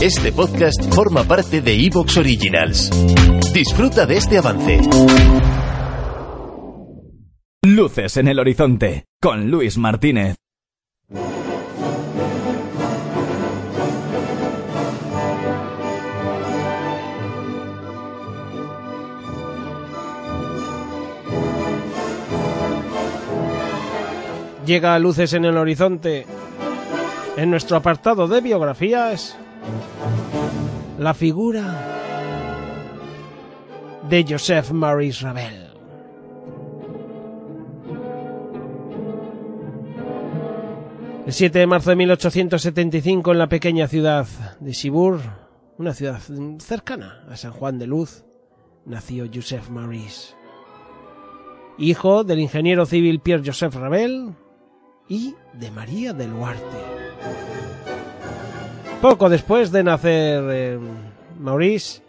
Este podcast forma parte de Evox Originals. Disfruta de este avance. Luces en el horizonte con Luis Martínez. Llega a Luces en el horizonte en nuestro apartado de biografías, la figura de Joseph Maurice Ravel. El 7 de marzo de 1875 en la pequeña ciudad de Chibur, una ciudad cercana a San Juan de Luz, nació Joseph Maurice, hijo del ingeniero civil Pierre Joseph Ravel y de María del Huarte. Poco después de nacer eh, Maurice,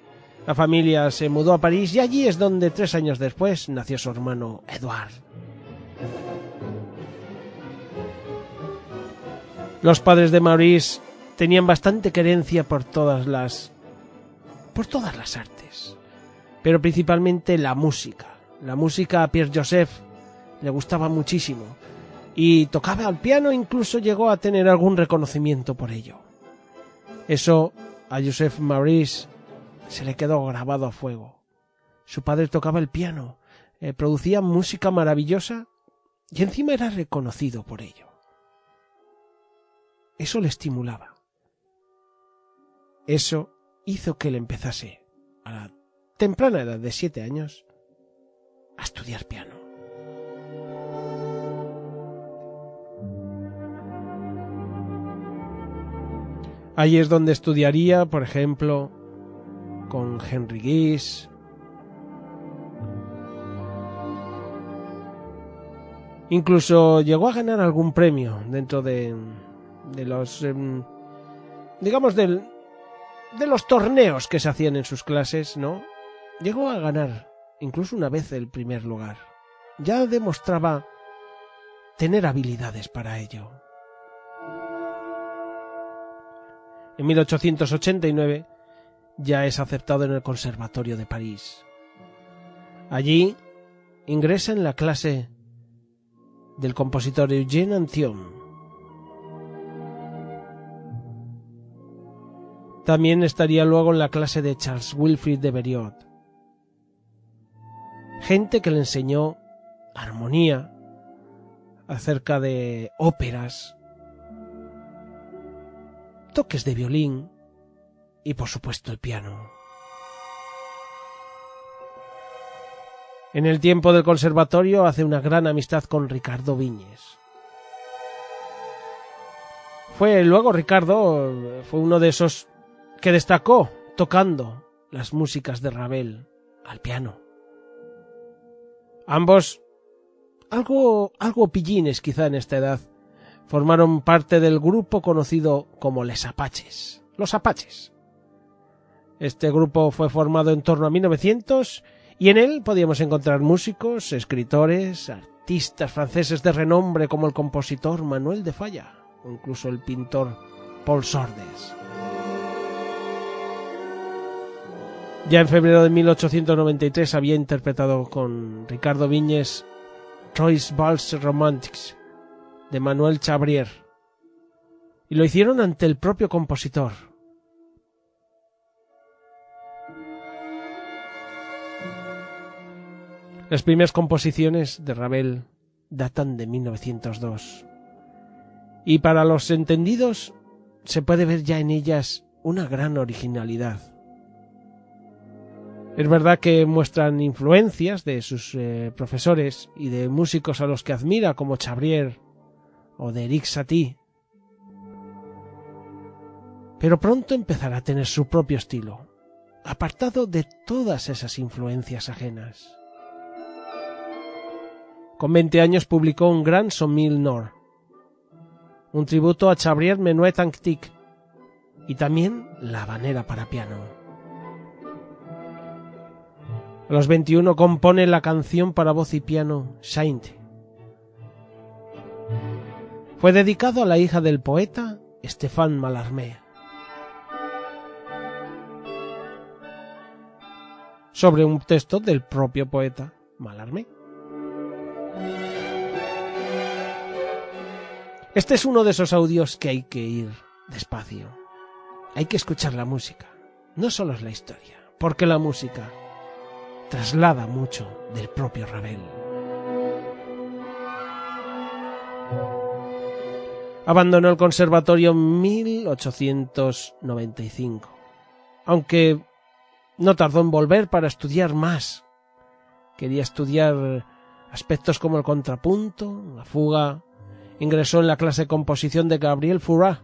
la familia se mudó a París y allí es donde tres años después nació su hermano Edouard. Los padres de Maurice tenían bastante querencia por todas las por todas las artes, pero principalmente la música. La música a Pierre Joseph le gustaba muchísimo y tocaba al piano, incluso llegó a tener algún reconocimiento por ello. Eso a Joseph Maurice se le quedó grabado a fuego. Su padre tocaba el piano, eh, producía música maravillosa y encima era reconocido por ello. Eso le estimulaba. Eso hizo que él empezase, a la temprana edad de siete años, a estudiar piano. Allí es donde estudiaría, por ejemplo, con Henry Gies. Incluso llegó a ganar algún premio dentro de, de los, em, digamos, del, de los torneos que se hacían en sus clases, ¿no? Llegó a ganar incluso una vez el primer lugar. Ya demostraba tener habilidades para ello. En 1889 ya es aceptado en el Conservatorio de París. Allí ingresa en la clase del compositor Eugène Antion. También estaría luego en la clase de Charles Wilfrid de Beriot. Gente que le enseñó armonía acerca de óperas, toques de violín y por supuesto el piano. En el tiempo del conservatorio hace una gran amistad con Ricardo Viñes. Fue luego Ricardo, fue uno de esos que destacó tocando las músicas de Ravel al piano. Ambos, algo, algo pillines quizá en esta edad, formaron parte del grupo conocido como Les Apaches. Los Apaches. Este grupo fue formado en torno a 1900 y en él podíamos encontrar músicos, escritores, artistas franceses de renombre como el compositor Manuel de Falla o incluso el pintor Paul Sordes. Ya en febrero de 1893 había interpretado con Ricardo Viñes Troyes Vals Romantics de Manuel Chabrier y lo hicieron ante el propio compositor. Las primeras composiciones de Ravel datan de 1902 y para los entendidos se puede ver ya en ellas una gran originalidad. Es verdad que muestran influencias de sus eh, profesores y de músicos a los que admira como Chabrier o de Eric Satie. Pero pronto empezará a tener su propio estilo, apartado de todas esas influencias ajenas. Con 20 años publicó un gran Somil Nor, un tributo a Chabrier Menuet Antique y también la habanera para piano. A los 21 compone la canción para voz y piano Saint. Fue dedicado a la hija del poeta Stéphane Mallarmé. Sobre un texto del propio poeta Mallarmé. Este es uno de esos audios que hay que ir despacio. Hay que escuchar la música, no solo es la historia, porque la música traslada mucho del propio Ravel. Abandonó el conservatorio en 1895, aunque no tardó en volver para estudiar más. Quería estudiar aspectos como el contrapunto, la fuga, ingresó en la clase de composición de Gabriel Fouras.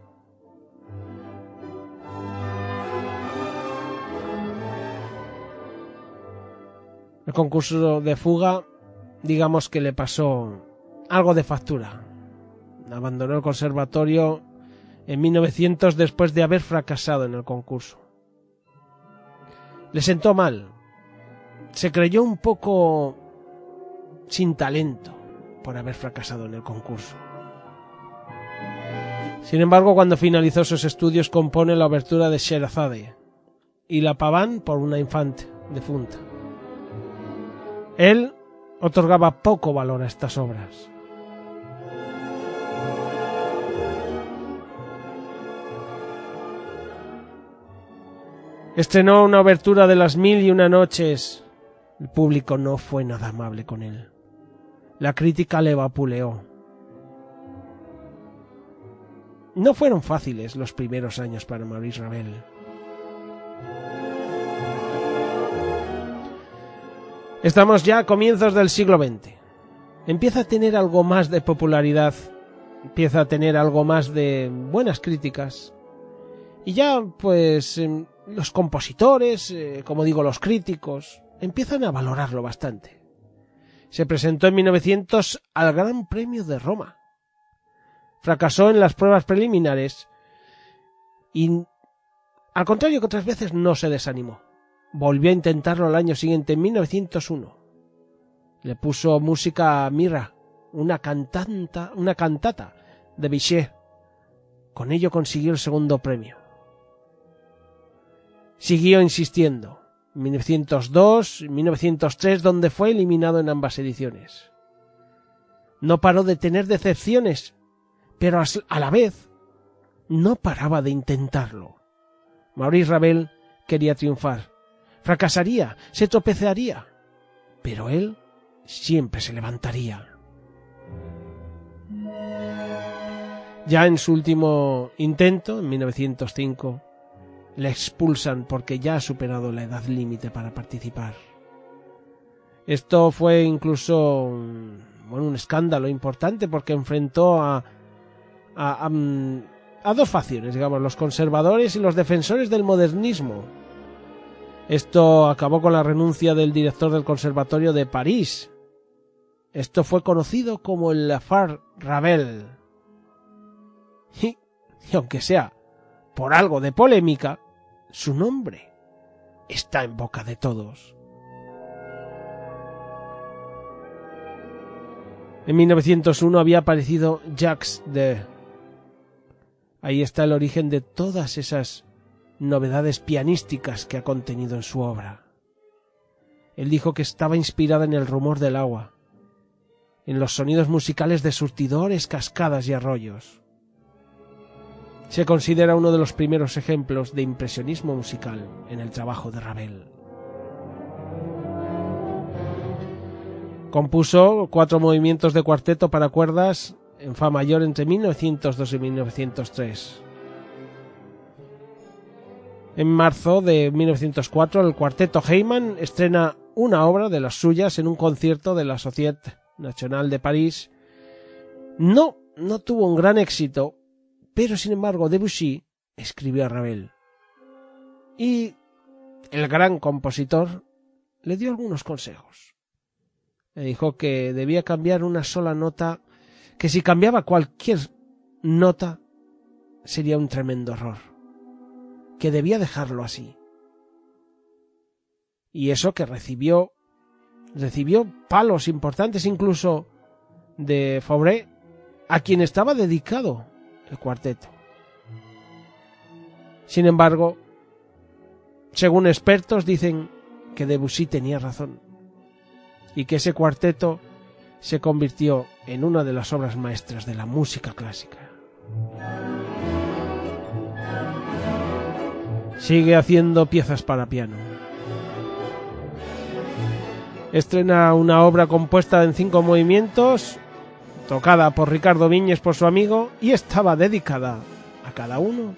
El concurso de fuga, digamos que le pasó algo de factura. Abandonó el conservatorio en 1900 después de haber fracasado en el concurso. Le sentó mal. Se creyó un poco sin talento por haber fracasado en el concurso. Sin embargo, cuando finalizó sus estudios compone la obertura de Sherazade y la Paván por una infante defunta. Él otorgaba poco valor a estas obras. Estrenó una obertura de las mil y una noches. El público no fue nada amable con él. La crítica le vapuleó. No fueron fáciles los primeros años para Maurice Ravel. Estamos ya a comienzos del siglo XX. Empieza a tener algo más de popularidad, empieza a tener algo más de buenas críticas. Y ya, pues, em, los compositores, eh, como digo, los críticos, empiezan a valorarlo bastante. Se presentó en 1900 al Gran Premio de Roma fracasó en las pruebas preliminares y, al contrario que otras veces, no se desanimó. Volvió a intentarlo al año siguiente, en 1901. Le puso música a Mira, una, cantanta, una cantata de Bizet. Con ello consiguió el segundo premio. Siguió insistiendo. En 1902 y 1903, donde fue eliminado en ambas ediciones. No paró de tener decepciones pero a la vez no paraba de intentarlo. Maurice Ravel quería triunfar. Fracasaría, se tropezaría, pero él siempre se levantaría. Ya en su último intento, en 1905, le expulsan porque ya ha superado la edad límite para participar. Esto fue incluso bueno, un escándalo importante porque enfrentó a a, dos facciones, digamos, los conservadores y los defensores del modernismo. Esto acabó con la renuncia del director del Conservatorio de París. Esto fue conocido como el Affaire Ravel. Y, y aunque sea por algo de polémica, su nombre está en boca de todos. En 1901 había aparecido Jacques de Ahí está el origen de todas esas novedades pianísticas que ha contenido en su obra. Él dijo que estaba inspirada en el rumor del agua, en los sonidos musicales de surtidores, cascadas y arroyos. Se considera uno de los primeros ejemplos de impresionismo musical en el trabajo de Ravel. Compuso cuatro movimientos de cuarteto para cuerdas en Fa mayor entre 1902 y 1903. En marzo de 1904, el cuarteto Heyman estrena una obra de las suyas en un concierto de la Société Nationale de París. No, no tuvo un gran éxito, pero sin embargo Debussy escribió a Ravel. Y el gran compositor le dio algunos consejos. Le dijo que debía cambiar una sola nota, que si cambiaba cualquier nota sería un tremendo error, que debía dejarlo así. Y eso que recibió recibió palos importantes incluso de Fauré, a quien estaba dedicado el cuarteto. Sin embargo, según expertos dicen que Debussy tenía razón y que ese cuarteto se convirtió en una de las obras maestras de la música clásica. Sigue haciendo piezas para piano. Estrena una obra compuesta en cinco movimientos, tocada por Ricardo Viñes por su amigo y estaba dedicada a cada uno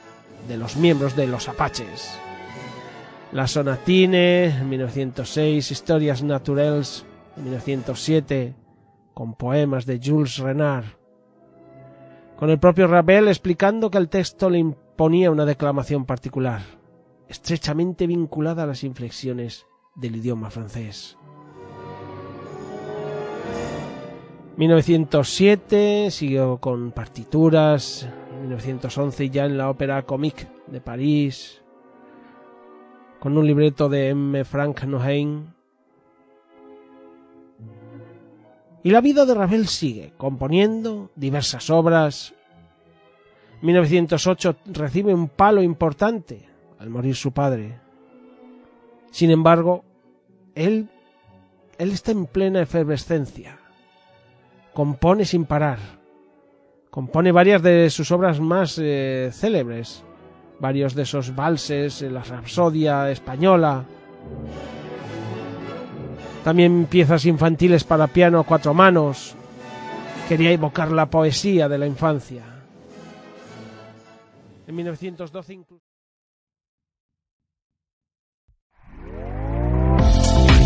de los miembros de los Apaches. La Sonatine, en 1906, Historias Naturelles, en 1907, con poemas de Jules Renard. Con el propio Ravel explicando que el texto le imponía una declamación particular, estrechamente vinculada a las inflexiones del idioma francés. 1907 siguió con partituras, 1911 ya en la Ópera Comique de París, con un libreto de M. Frank Nohain. Y la vida de Ravel sigue, componiendo diversas obras. 1908 recibe un palo importante al morir su padre. Sin embargo, él, él está en plena efervescencia. Compone sin parar. Compone varias de sus obras más eh, célebres varios de esos valses, la Rapsodia española. También piezas infantiles para piano a cuatro manos. Quería evocar la poesía de la infancia. En 1912 incluso...